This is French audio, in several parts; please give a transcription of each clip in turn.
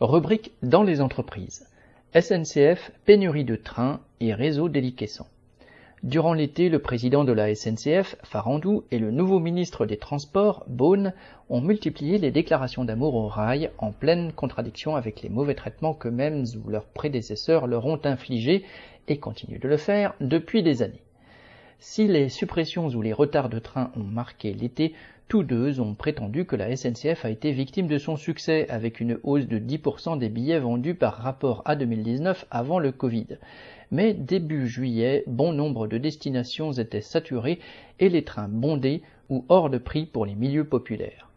Rubrique dans les entreprises. SNCF, pénurie de trains et réseau déliquescent. Durant l'été, le président de la SNCF, Farandou, et le nouveau ministre des Transports, Beaune, ont multiplié les déclarations d'amour au rail en pleine contradiction avec les mauvais traitements qu'eux-mêmes ou leurs prédécesseurs leur ont infligés et continuent de le faire depuis des années. Si les suppressions ou les retards de train ont marqué l'été, tous deux ont prétendu que la SNCF a été victime de son succès avec une hausse de 10% des billets vendus par rapport à 2019 avant le Covid. Mais début juillet, bon nombre de destinations étaient saturées et les trains bondés ou hors de prix pour les milieux populaires.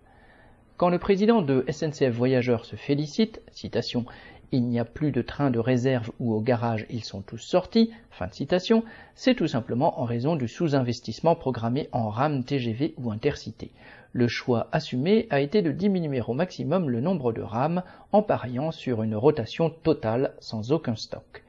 Quand le président de SNCF Voyageurs se félicite, citation, il n'y a plus de trains de réserve ou au garage, ils sont tous sortis, fin de citation, c'est tout simplement en raison du sous-investissement programmé en RAM TGV ou intercité. Le choix assumé a été de diminuer au maximum le nombre de rames en pariant sur une rotation totale sans aucun stock.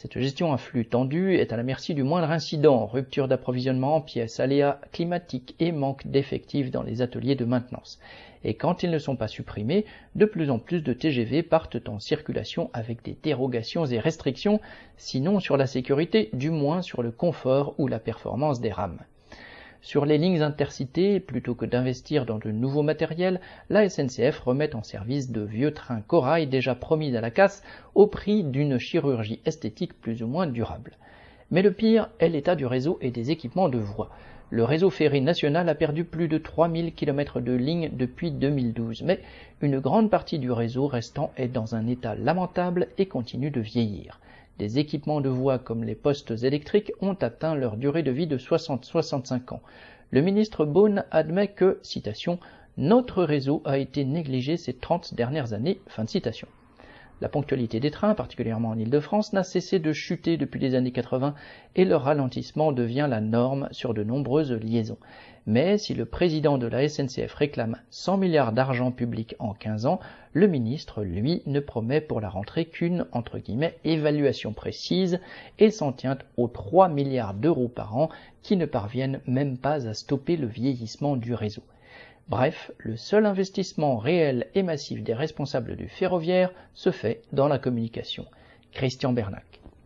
Cette gestion à flux tendu est à la merci du moindre incident, rupture d'approvisionnement en pièces, aléas climatiques et manque d'effectifs dans les ateliers de maintenance. Et quand ils ne sont pas supprimés, de plus en plus de TGV partent en circulation avec des dérogations et restrictions, sinon sur la sécurité, du moins sur le confort ou la performance des rames. Sur les lignes intercités, plutôt que d'investir dans de nouveaux matériels, la SNCF remet en service de vieux trains corail déjà promis à la casse au prix d'une chirurgie esthétique plus ou moins durable. Mais le pire est l'état du réseau et des équipements de voies. Le réseau ferré national a perdu plus de 3000 km de lignes depuis 2012, mais une grande partie du réseau restant est dans un état lamentable et continue de vieillir. Des équipements de voies comme les postes électriques ont atteint leur durée de vie de 60-65 ans. Le ministre Beaune admet que, citation, notre réseau a été négligé ces 30 dernières années, fin de citation. La ponctualité des trains, particulièrement en Ile-de-France, n'a cessé de chuter depuis les années 80 et leur ralentissement devient la norme sur de nombreuses liaisons. Mais si le président de la SNCF réclame 100 milliards d'argent public en 15 ans, le ministre, lui, ne promet pour la rentrée qu'une, entre guillemets, évaluation précise et s'en tient aux 3 milliards d'euros par an qui ne parviennent même pas à stopper le vieillissement du réseau. Bref, le seul investissement réel et massif des responsables du ferroviaire se fait dans la communication. Christian Bernac.